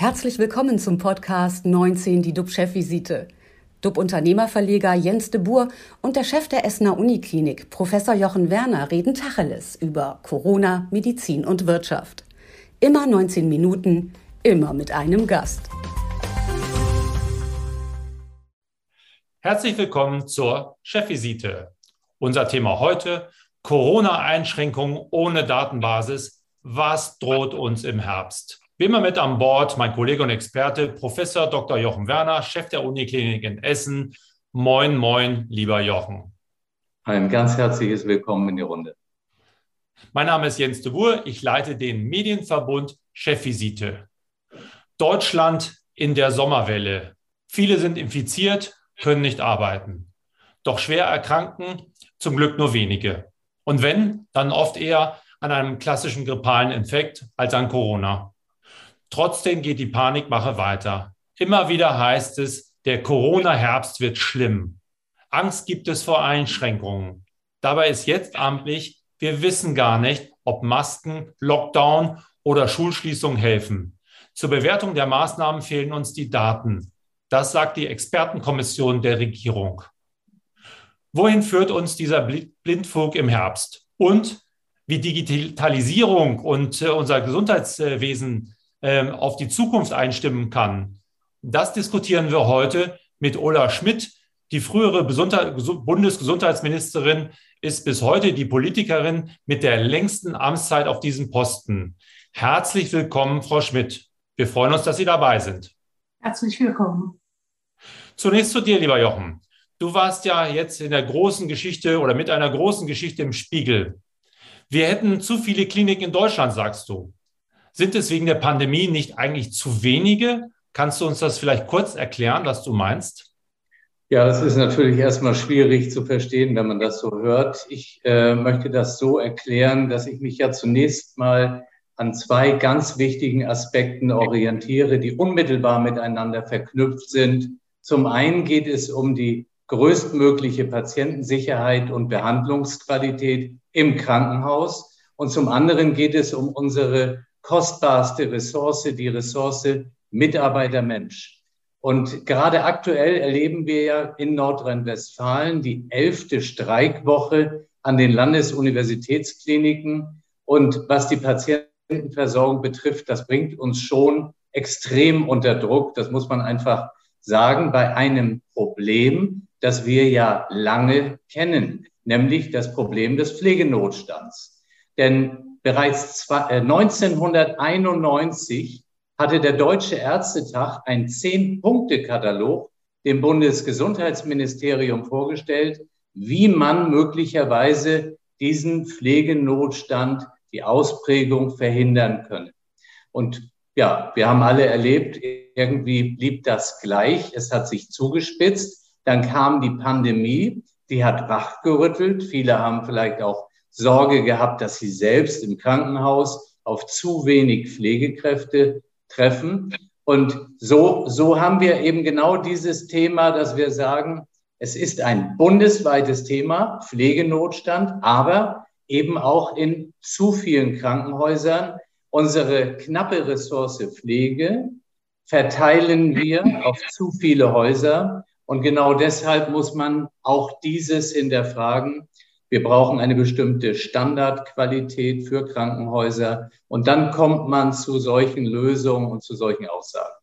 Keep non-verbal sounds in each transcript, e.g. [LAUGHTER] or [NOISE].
Herzlich willkommen zum Podcast 19, die DUB-Chefvisite. DUB-Unternehmerverleger Jens de Boer und der Chef der Essener Uniklinik, Professor Jochen Werner, reden Tacheles über Corona, Medizin und Wirtschaft. Immer 19 Minuten, immer mit einem Gast. Herzlich willkommen zur Chefvisite. Unser Thema heute: Corona-Einschränkungen ohne Datenbasis. Was droht uns im Herbst? Wie immer mit an Bord mein Kollege und Experte, Professor Dr. Jochen Werner, Chef der Uniklinik in Essen. Moin, moin, lieber Jochen. Ein ganz herzliches Willkommen in die Runde. Mein Name ist Jens de Boer. Ich leite den Medienverbund Chefvisite. Deutschland in der Sommerwelle. Viele sind infiziert, können nicht arbeiten. Doch schwer erkranken zum Glück nur wenige. Und wenn, dann oft eher an einem klassischen grippalen Infekt als an Corona. Trotzdem geht die Panikmache weiter. Immer wieder heißt es, der Corona-Herbst wird schlimm. Angst gibt es vor Einschränkungen. Dabei ist jetzt amtlich, wir wissen gar nicht, ob Masken, Lockdown oder Schulschließung helfen. Zur Bewertung der Maßnahmen fehlen uns die Daten. Das sagt die Expertenkommission der Regierung. Wohin führt uns dieser Blindflug im Herbst? Und wie Digitalisierung und äh, unser Gesundheitswesen ähm, auf die Zukunft einstimmen kann. Das diskutieren wir heute mit Ola Schmidt. Die frühere Bundesgesundheitsministerin ist bis heute die Politikerin mit der längsten Amtszeit auf diesem Posten. Herzlich willkommen, Frau Schmidt. Wir freuen uns, dass Sie dabei sind. Herzlich willkommen. Zunächst zu dir, lieber Jochen. Du warst ja jetzt in der großen Geschichte oder mit einer großen Geschichte im Spiegel. Wir hätten zu viele Kliniken in Deutschland, sagst du. Sind es wegen der Pandemie nicht eigentlich zu wenige? Kannst du uns das vielleicht kurz erklären, was du meinst? Ja, das ist natürlich erstmal schwierig zu verstehen, wenn man das so hört. Ich äh, möchte das so erklären, dass ich mich ja zunächst mal an zwei ganz wichtigen Aspekten orientiere, die unmittelbar miteinander verknüpft sind. Zum einen geht es um die größtmögliche Patientensicherheit und Behandlungsqualität im Krankenhaus. Und zum anderen geht es um unsere kostbarste Ressource, die Ressource Mitarbeiter Mensch. Und gerade aktuell erleben wir ja in Nordrhein-Westfalen die elfte Streikwoche an den Landesuniversitätskliniken. Und was die Patientenversorgung betrifft, das bringt uns schon extrem unter Druck. Das muss man einfach sagen, bei einem Problem, das wir ja lange kennen, nämlich das Problem des Pflegenotstands. Denn Bereits 1991 äh, hatte der Deutsche Ärztetag einen Zehn-Punkte-Katalog dem Bundesgesundheitsministerium vorgestellt, wie man möglicherweise diesen Pflegenotstand, die Ausprägung verhindern könne. Und ja, wir haben alle erlebt, irgendwie blieb das gleich. Es hat sich zugespitzt. Dann kam die Pandemie, die hat wachgerüttelt. Viele haben vielleicht auch Sorge gehabt, dass sie selbst im Krankenhaus auf zu wenig Pflegekräfte treffen. Und so, so haben wir eben genau dieses Thema, dass wir sagen, es ist ein bundesweites Thema, Pflegenotstand, aber eben auch in zu vielen Krankenhäusern. Unsere knappe Ressource Pflege verteilen wir auf zu viele Häuser. Und genau deshalb muss man auch dieses hinterfragen. Wir brauchen eine bestimmte Standardqualität für Krankenhäuser. Und dann kommt man zu solchen Lösungen und zu solchen Aussagen.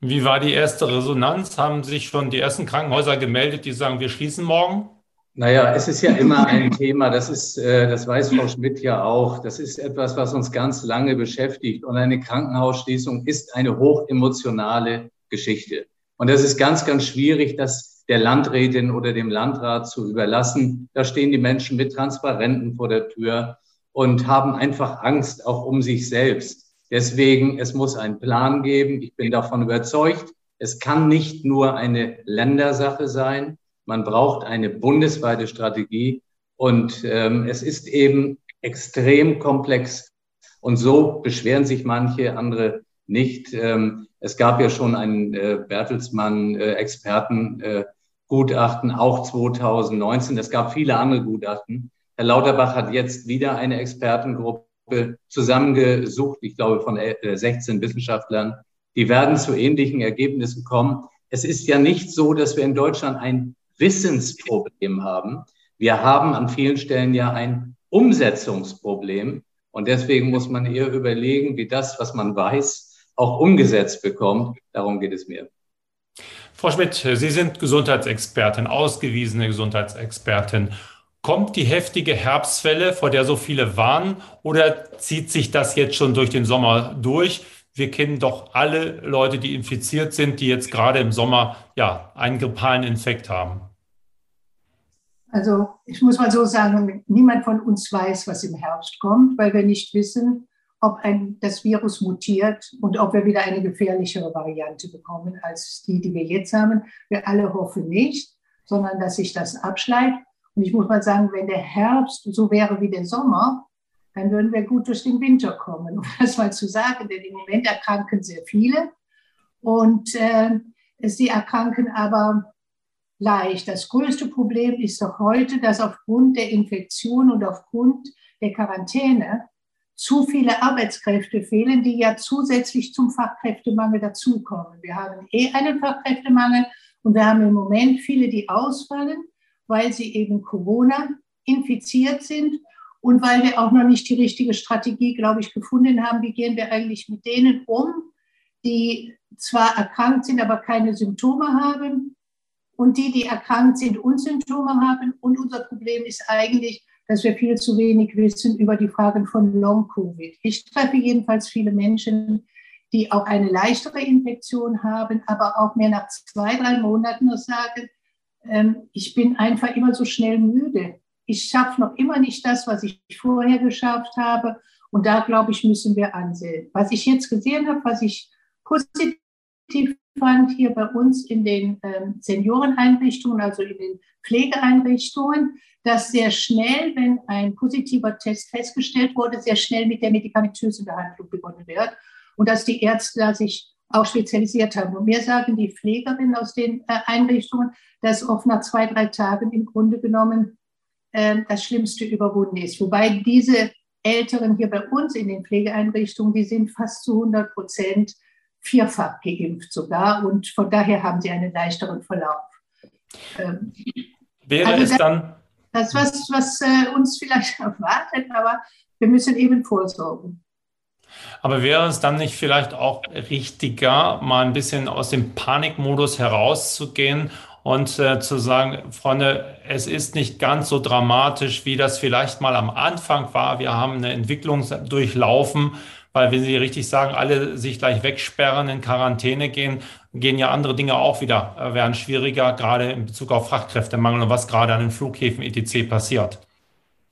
Wie war die erste Resonanz? Haben sich schon die ersten Krankenhäuser gemeldet, die sagen, wir schließen morgen? Naja, es ist ja immer ein [LAUGHS] Thema, das ist, äh, das weiß Frau Schmidt ja auch. Das ist etwas, was uns ganz lange beschäftigt. Und eine Krankenhausschließung ist eine hochemotionale Geschichte. Und das ist ganz, ganz schwierig, das der Landrätin oder dem Landrat zu überlassen. Da stehen die Menschen mit Transparenten vor der Tür und haben einfach Angst auch um sich selbst. Deswegen, es muss einen Plan geben. Ich bin davon überzeugt, es kann nicht nur eine Ländersache sein. Man braucht eine bundesweite Strategie. Und ähm, es ist eben extrem komplex. Und so beschweren sich manche, andere nicht. Ähm, es gab ja schon einen äh, Bertelsmann-Experten, äh, äh, Gutachten, auch 2019. Es gab viele andere Gutachten. Herr Lauterbach hat jetzt wieder eine Expertengruppe zusammengesucht, ich glaube von 16 Wissenschaftlern. Die werden zu ähnlichen Ergebnissen kommen. Es ist ja nicht so, dass wir in Deutschland ein Wissensproblem haben. Wir haben an vielen Stellen ja ein Umsetzungsproblem. Und deswegen muss man eher überlegen, wie das, was man weiß, auch umgesetzt bekommt. Darum geht es mir. Frau Schmidt, Sie sind Gesundheitsexpertin, ausgewiesene Gesundheitsexpertin. Kommt die heftige Herbstwelle, vor der so viele warnen, oder zieht sich das jetzt schon durch den Sommer durch? Wir kennen doch alle Leute, die infiziert sind, die jetzt gerade im Sommer ja einen grippalen Infekt haben. Also ich muss mal so sagen, niemand von uns weiß, was im Herbst kommt, weil wir nicht wissen, ob ein, das Virus mutiert und ob wir wieder eine gefährlichere Variante bekommen als die, die wir jetzt haben. Wir alle hoffen nicht, sondern dass sich das abschleift. Und ich muss mal sagen, wenn der Herbst so wäre wie der Sommer, dann würden wir gut durch den Winter kommen, [LAUGHS] um das mal zu sagen. Denn im Moment erkranken sehr viele und äh, sie erkranken aber leicht. Das größte Problem ist doch heute, dass aufgrund der Infektion und aufgrund der Quarantäne zu viele Arbeitskräfte fehlen, die ja zusätzlich zum Fachkräftemangel dazukommen. Wir haben eh einen Fachkräftemangel und wir haben im Moment viele, die ausfallen, weil sie eben Corona infiziert sind und weil wir auch noch nicht die richtige Strategie, glaube ich, gefunden haben, wie gehen wir eigentlich mit denen um, die zwar erkrankt sind, aber keine Symptome haben und die, die erkrankt sind und Symptome haben. Und unser Problem ist eigentlich, dass wir viel zu wenig wissen über die Fragen von Long-Covid. Ich treffe jedenfalls viele Menschen, die auch eine leichtere Infektion haben, aber auch mehr nach zwei, drei Monaten nur sagen, ähm, ich bin einfach immer so schnell müde. Ich schaffe noch immer nicht das, was ich vorher geschafft habe. Und da, glaube ich, müssen wir ansehen. Was ich jetzt gesehen habe, was ich positiv fand hier bei uns in den ähm, Senioreneinrichtungen, also in den Pflegeeinrichtungen, dass sehr schnell, wenn ein positiver Test festgestellt wurde, sehr schnell mit der medikamentösen Behandlung begonnen wird und dass die Ärzte da sich auch spezialisiert haben. Und mir sagen die Pflegerinnen aus den äh, Einrichtungen, dass oft nach zwei, drei Tagen im Grunde genommen äh, das Schlimmste überwunden ist. Wobei diese Älteren hier bei uns in den Pflegeeinrichtungen, die sind fast zu 100 Prozent vierfach geimpft sogar und von daher haben sie einen leichteren Verlauf. Ähm, Wäre also es dann. Das, was, was äh, uns vielleicht [LAUGHS] erwartet, aber wir müssen eben vorsorgen. Aber wäre es dann nicht vielleicht auch richtiger, mal ein bisschen aus dem Panikmodus herauszugehen und äh, zu sagen, Freunde, es ist nicht ganz so dramatisch, wie das vielleicht mal am Anfang war. Wir haben eine Entwicklung durchlaufen, weil wenn Sie richtig sagen, alle sich gleich wegsperren, in Quarantäne gehen, gehen ja andere Dinge auch wieder, äh, werden schwieriger, gerade in Bezug auf Fachkräftemangel und was gerade an den Flughäfen etc. passiert.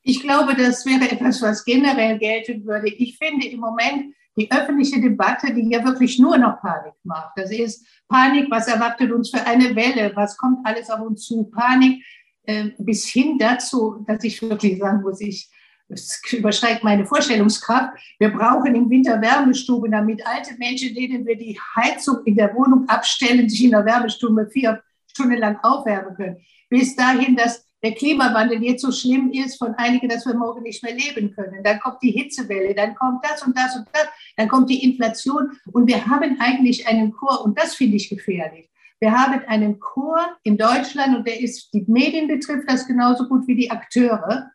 Ich glaube, das wäre etwas, was generell gelten würde. Ich finde im Moment die öffentliche Debatte, die ja wirklich nur noch Panik macht. Das ist Panik, was erwartet uns für eine Welle, was kommt alles auf uns zu, Panik, äh, bis hin dazu, dass ich wirklich sagen muss, ich das übersteigt meine Vorstellungskraft. Wir brauchen im Winter Wärmestuben, damit alte Menschen, denen wir die Heizung in der Wohnung abstellen, sich in der Wärmestube vier Stunden lang aufwärmen können. Bis dahin, dass der Klimawandel jetzt so schlimm ist von einigen, dass wir morgen nicht mehr leben können. Dann kommt die Hitzewelle, dann kommt das und das und das, dann kommt die Inflation. Und wir haben eigentlich einen Chor, und das finde ich gefährlich. Wir haben einen Chor in Deutschland und der ist, die Medien betrifft das genauso gut wie die Akteure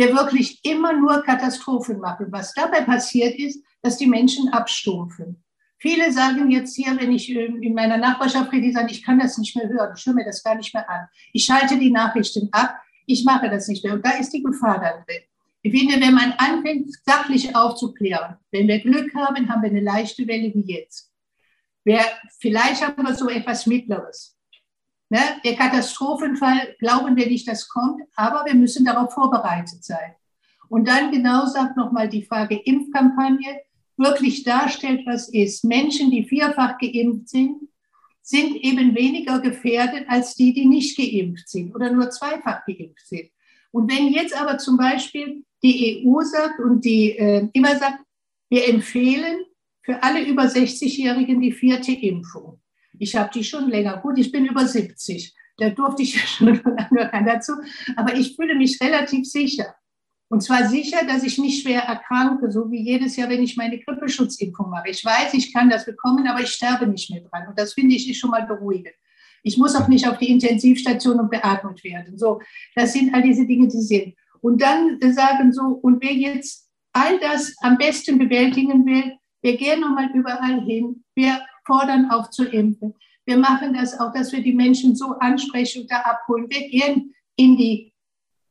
der wirklich immer nur Katastrophen machen. Was dabei passiert ist, dass die Menschen abstumpfen. Viele sagen jetzt hier, wenn ich ähm, in meiner Nachbarschaft rede, die sagen, ich kann das nicht mehr hören, ich höre mir das gar nicht mehr an. Ich schalte die Nachrichten ab, ich mache das nicht mehr. Und da ist die Gefahr dann drin. Ich finde, wenn man anfängt, sachlich aufzuklären, wenn wir Glück haben, haben wir eine leichte Welle wie jetzt. Wer, vielleicht haben wir so etwas Mittleres. Ne? Der Katastrophenfall glauben wir nicht, das kommt, aber wir müssen darauf vorbereitet sein. Und dann genau sagt nochmal die Frage Impfkampagne, wirklich darstellt, was ist. Menschen, die vierfach geimpft sind, sind eben weniger gefährdet als die, die nicht geimpft sind oder nur zweifach geimpft sind. Und wenn jetzt aber zum Beispiel die EU sagt und die äh, immer sagt, wir empfehlen für alle über 60-Jährigen die vierte Impfung, ich habe die schon länger. Gut, ich bin über 70. Da durfte ich [LAUGHS] schon lange dazu. Aber ich fühle mich relativ sicher. Und zwar sicher, dass ich nicht schwer erkranke, so wie jedes Jahr, wenn ich meine Grippeschutzimpfung mache. Ich weiß, ich kann das bekommen, aber ich sterbe nicht mehr dran. Und das finde ich ist schon mal beruhigend. Ich muss auch nicht auf die Intensivstation und beatmet werden. So, das sind all diese Dinge, die sind. Und dann sagen so, und wer jetzt all das am besten bewältigen will, wir gehen nochmal überall hin. Wir fordern auf zu impfen. Wir machen das auch, dass wir die Menschen so ansprechen und da abholen. Wir gehen in die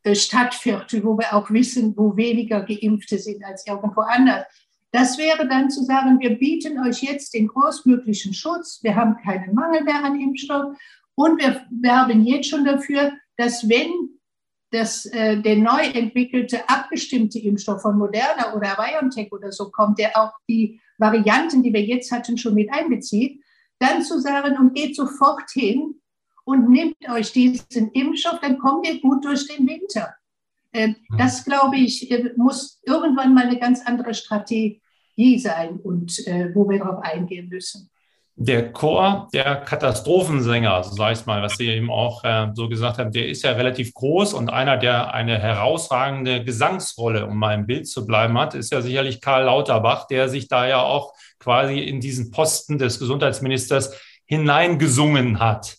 äh, Stadtviertel, wo wir auch wissen, wo weniger Geimpfte sind als irgendwo anders. Das wäre dann zu sagen, wir bieten euch jetzt den großmöglichen Schutz, wir haben keinen Mangel mehr an Impfstoff und wir werben jetzt schon dafür, dass wenn das, äh, der neu entwickelte, abgestimmte Impfstoff von Moderna oder BioNTech oder so kommt, der auch die Varianten, die wir jetzt hatten, schon mit einbezieht, dann zu sagen, und geht sofort hin und nehmt euch diesen Impfstoff, dann kommt ihr gut durch den Winter. Ähm, mhm. Das, glaube ich, äh, muss irgendwann mal eine ganz andere Strategie sein und äh, wo wir darauf eingehen müssen. Der Chor der Katastrophensänger, so sage ich mal, was Sie eben auch äh, so gesagt haben, der ist ja relativ groß und einer, der eine herausragende Gesangsrolle, um mal im Bild zu bleiben hat, ist ja sicherlich Karl Lauterbach, der sich da ja auch quasi in diesen Posten des Gesundheitsministers hineingesungen hat.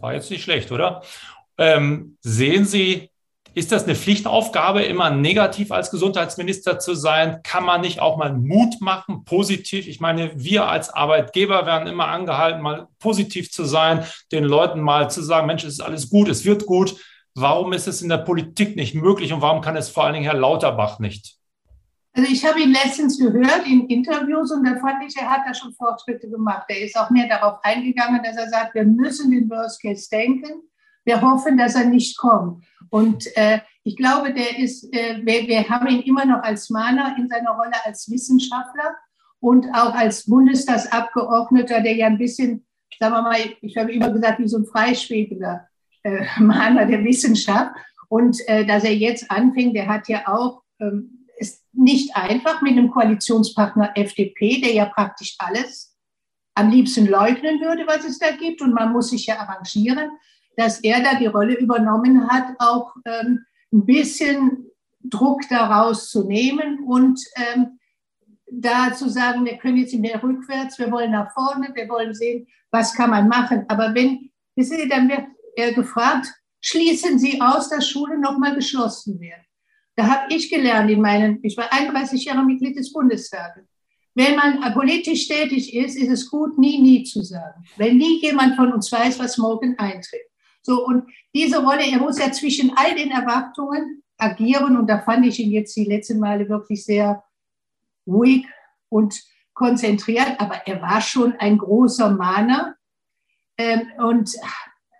War jetzt nicht schlecht, oder? Ähm, sehen Sie, ist das eine Pflichtaufgabe, immer negativ als Gesundheitsminister zu sein? Kann man nicht auch mal Mut machen, positiv? Ich meine, wir als Arbeitgeber werden immer angehalten, mal positiv zu sein, den Leuten mal zu sagen, Mensch, es ist alles gut, es wird gut. Warum ist es in der Politik nicht möglich und warum kann es vor allen Dingen Herr Lauterbach nicht? Also ich habe ihn letztens gehört in Interviews und da fand ich, er hat da schon Fortschritte gemacht. Er ist auch mehr darauf eingegangen, dass er sagt, wir müssen den Worst Case denken. Wir hoffen, dass er nicht kommt. Und äh, ich glaube, der ist, äh, wir, wir haben ihn immer noch als Mahner in seiner Rolle als Wissenschaftler und auch als Bundestagsabgeordneter, der ja ein bisschen, sagen wir mal, ich habe immer gesagt, wie so ein freischwebender äh, [LAUGHS] Mahner der Wissenschaft. Und äh, dass er jetzt anfängt, der hat ja auch ähm, ist nicht einfach mit einem Koalitionspartner FDP, der ja praktisch alles am liebsten leugnen würde, was es da gibt. Und man muss sich ja arrangieren, dass er da die Rolle übernommen hat, auch ähm, ein bisschen Druck daraus zu nehmen und ähm, da zu sagen, wir können jetzt nicht mehr rückwärts, wir wollen nach vorne, wir wollen sehen, was kann man machen. Aber wenn, wissen Sie, dann wird er gefragt, schließen Sie aus, dass Schulen nochmal geschlossen werden. Da habe ich gelernt in meinen, ich war 31 Jahre Mitglied des Bundestages. Wenn man politisch tätig ist, ist es gut, nie, nie zu sagen. Wenn nie jemand von uns weiß, was morgen eintritt. So, und diese Rolle, er muss ja zwischen all den Erwartungen agieren. Und da fand ich ihn jetzt die letzten Male wirklich sehr ruhig und konzentriert. Aber er war schon ein großer Mahner. Ähm, und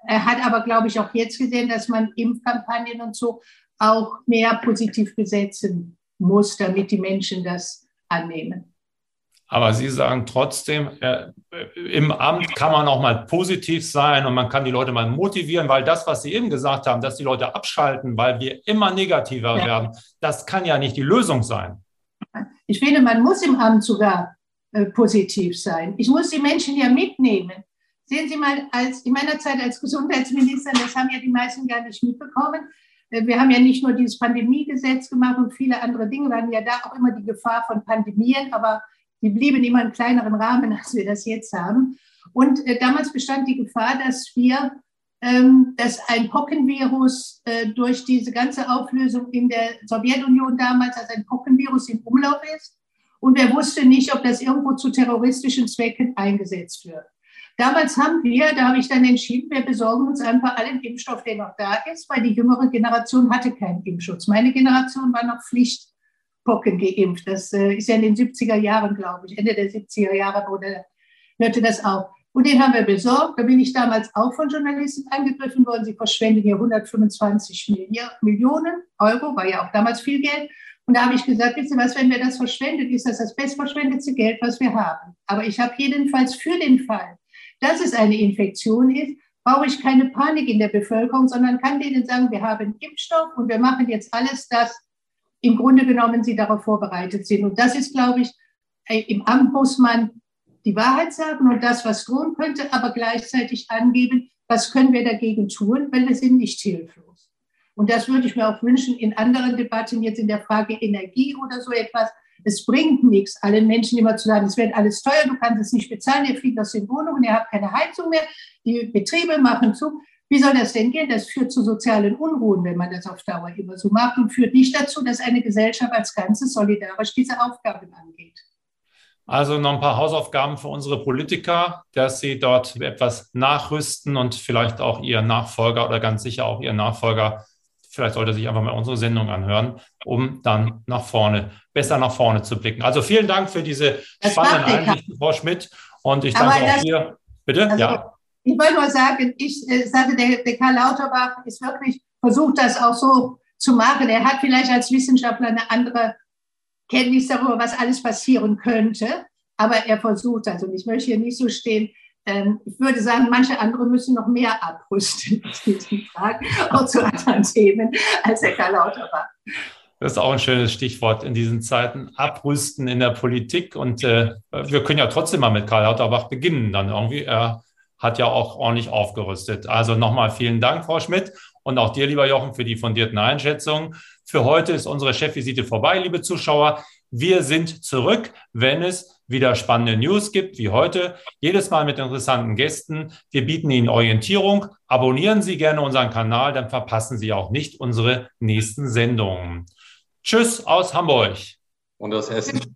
er hat aber, glaube ich, auch jetzt gesehen, dass man Impfkampagnen und so auch mehr positiv besetzen muss, damit die Menschen das annehmen. Aber Sie sagen trotzdem, äh, im Amt kann man auch mal positiv sein und man kann die Leute mal motivieren, weil das, was Sie eben gesagt haben, dass die Leute abschalten, weil wir immer negativer ja. werden, das kann ja nicht die Lösung sein. Ich finde, man muss im Amt sogar äh, positiv sein. Ich muss die Menschen ja mitnehmen. Sehen Sie mal, als in meiner Zeit als Gesundheitsminister, das haben ja die meisten gar nicht mitbekommen, äh, wir haben ja nicht nur dieses Pandemiegesetz gemacht und viele andere Dinge. Wir hatten ja da auch immer die Gefahr von Pandemien, aber die blieben immer in kleineren Rahmen, als wir das jetzt haben. Und äh, damals bestand die Gefahr, dass wir, ähm, dass ein Pockenvirus äh, durch diese ganze Auflösung in der Sowjetunion damals als ein Pockenvirus im Umlauf ist. Und wer wusste nicht, ob das irgendwo zu terroristischen Zwecken eingesetzt wird. Damals haben wir, da habe ich dann entschieden, wir besorgen uns einfach allen Impfstoff, der noch da ist, weil die jüngere Generation hatte keinen Impfschutz. Meine Generation war noch Pflichtpocken geimpft. Das äh, ist ja in den 70er Jahren, glaube ich, Ende der 70er Jahre wurde, hörte das auf. Und den haben wir besorgt. Da bin ich damals auch von Journalisten angegriffen worden. Sie verschwenden hier 125 Millionen Euro, war ja auch damals viel Geld. Und da habe ich gesagt, wisst ihr was, wenn wir das verschwendet, ist das das bestverschwendete Geld, was wir haben. Aber ich habe jedenfalls für den Fall, dass es eine Infektion ist, brauche ich keine Panik in der Bevölkerung, sondern kann denen sagen, wir haben Impfstoff und wir machen jetzt alles, dass im Grunde genommen sie darauf vorbereitet sind. Und das ist, glaube ich, äh, im Amt muss man die Wahrheit sagen und das, was drohen könnte, aber gleichzeitig angeben, was können wir dagegen tun, weil wir sind nicht hilflos. Und das würde ich mir auch wünschen in anderen Debatten, jetzt in der Frage Energie oder so etwas. Es bringt nichts, allen Menschen immer zu sagen, es wird alles teuer, du kannst es nicht bezahlen, ihr fliegt aus den Wohnungen, ihr habt keine Heizung mehr, die Betriebe machen zu. Wie soll das denn gehen? Das führt zu sozialen Unruhen, wenn man das auf Dauer immer so macht und führt nicht dazu, dass eine Gesellschaft als Ganzes solidarisch diese Aufgaben angeht. Also noch ein paar Hausaufgaben für unsere Politiker, dass sie dort etwas nachrüsten und vielleicht auch ihr Nachfolger oder ganz sicher auch ihr Nachfolger, vielleicht sollte sich einfach mal unsere Sendung anhören, um dann nach vorne, besser nach vorne zu blicken. Also vielen Dank für diese das spannenden Einsichten, Frau Schmidt. Und ich danke auch dir. Bitte? Also, ja. Ich wollte nur sagen, ich äh, sagte, der, der Karl Lauterbach ist wirklich versucht, das auch so zu machen. Er hat vielleicht als Wissenschaftler eine andere Kenntnis darüber, was alles passieren könnte. Aber er versucht also, ich möchte hier nicht so stehen, ähm, ich würde sagen, manche andere müssen noch mehr abrüsten [LAUGHS] diesen Fragen, auch zu anderen Themen, als der Karl Lauterbach. Das ist auch ein schönes Stichwort in diesen Zeiten. Abrüsten in der Politik. Und äh, wir können ja trotzdem mal mit Karl Lauterbach beginnen. Dann irgendwie. Er hat ja auch ordentlich aufgerüstet. Also nochmal vielen Dank, Frau Schmidt. Und auch dir, lieber Jochen, für die fundierten Einschätzungen. Für heute ist unsere Chefvisite vorbei, liebe Zuschauer. Wir sind zurück, wenn es wieder spannende News gibt, wie heute. Jedes Mal mit interessanten Gästen. Wir bieten Ihnen Orientierung. Abonnieren Sie gerne unseren Kanal, dann verpassen Sie auch nicht unsere nächsten Sendungen. Tschüss aus Hamburg. Und aus Hessen.